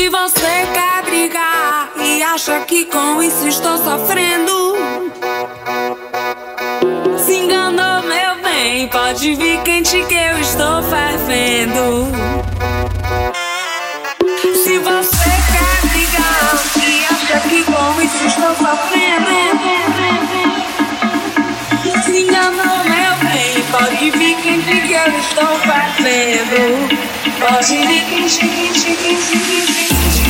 Se você quer brigar e acha que com isso estou sofrendo, se enganou, meu bem. Pode vir quente que eu estou fervendo. Se você quer brigar e acha que com isso estou sofrendo, se enganou, meu bem. Pode vir quente que eu estou fervendo. Pode vir quente, quente, quente, quente. Pode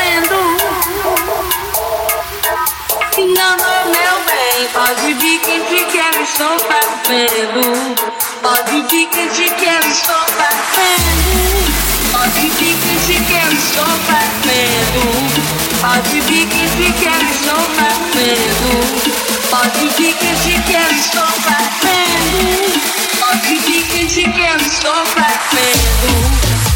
Pode vir quem te quer, estou fervendo Pode vir quem te quer, estou fervendo Pode vir quem te quer, estou fervendo Pode vir quem te quer, estou fervendo Pode vir quem te quer, estou fervendo Pode vir quem te quer, estou fervendo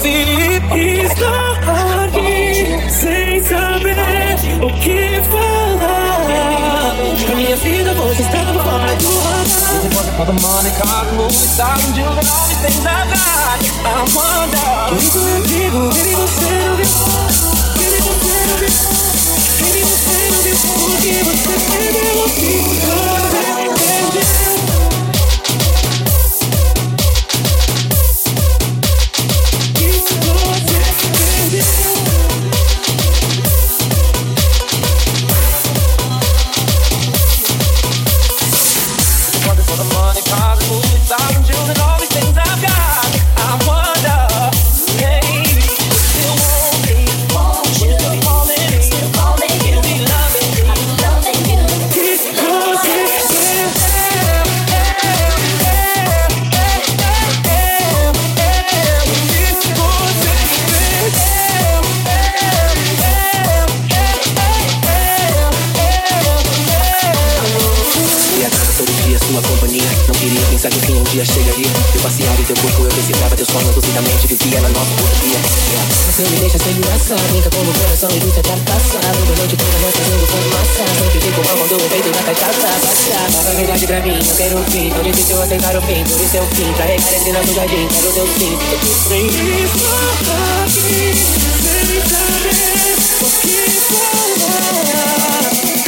vi estar aqui sem saber o que falar. Na minha vida você estava fora do radar. All the money, car, movies, thousand children, all these things I've got. I wonder. Por eu digo, baby, você não viu. Baby, você não viu. Baby, você não viu. Porque você perdeu o que você Pensar que um dia chegaria. Eu passeava em teu corpo, eu recitava teus sonhos lucidamente. Vivia na nossa utopia. Você me deixa sem graça, brinca com o coração e luta tá passado. Da noite toda nós fazendo fumaça. Sempre fico mal quando eu peito na cachaça. Baixa, a verdade pra mim, eu quero um fim. Tão difícil aceitar o fim, por isso é o fim. Carregar entre nós o jardim, quero teu sim. Fica tudo free.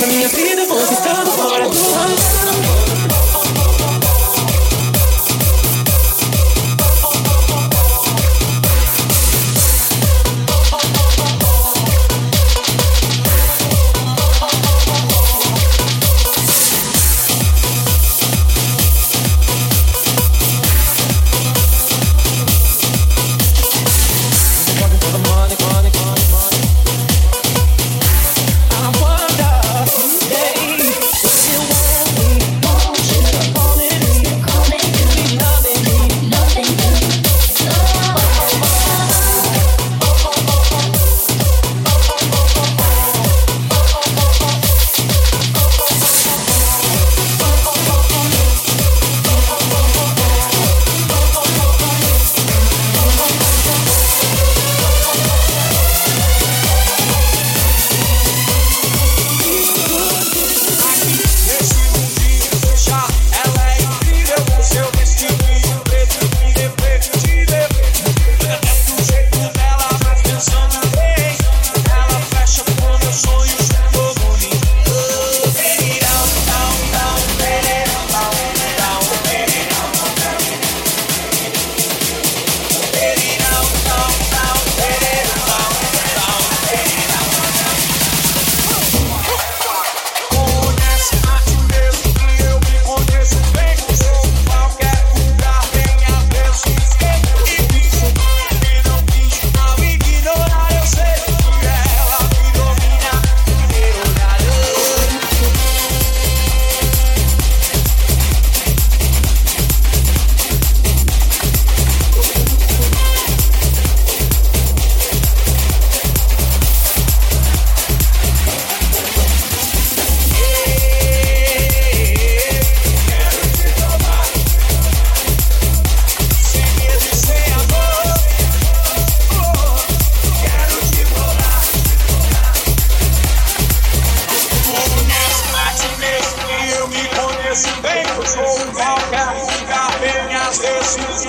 Na minha vida você estava fora do radar. Tô ficando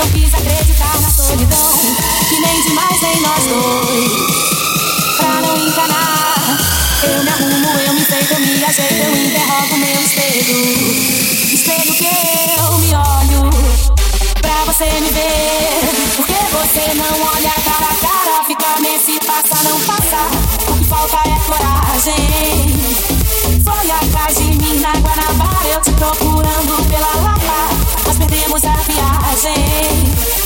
Não quis acreditar na solidão que nem demais em nós dois. Pra não enganar, eu me arrumo, eu me feito, eu me ajeito, eu interrogo meu espelho. Espelho que eu me olho pra você me ver. Porque você não olha cara a cara, ficar nesse passa, não passa. O que falta é coragem. Foi atrás de mim na Guanabara, eu te procurando pela Lapa. Nós perdemos a viagem.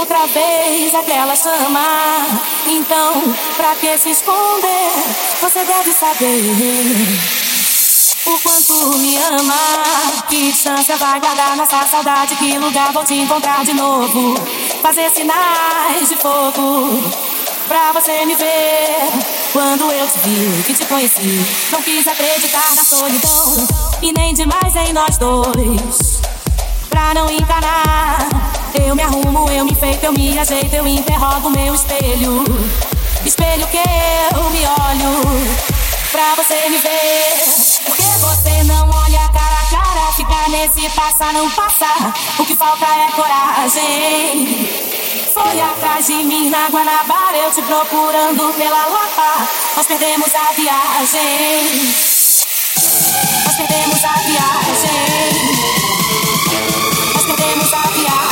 Outra vez aquela chama. Então, pra que se esconder? Você deve saber o quanto me ama. Que distância vai guardar nossa saudade? Que lugar vou te encontrar de novo? Fazer sinais de fogo pra você me ver. Quando eu te vi, que te conheci, não quis acreditar na solidão e nem demais em nós dois. Pra não enganar, eu me arrumo, eu me enfeito, eu me ajeito, eu interrogo meu espelho. Espelho que eu me olho pra você me ver. Porque você não olha cara a cara, fica nesse passar, não passar. O que falta é coragem. Foi atrás de mim na Guanabara, eu te procurando pela Lapa. Nós perdemos a viagem. Nós perdemos a viagem. Nós perdemos a viagem.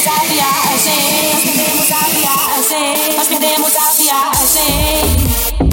perdemos a viagem, nós perdemos a viagem, é nós perdemos a viagem.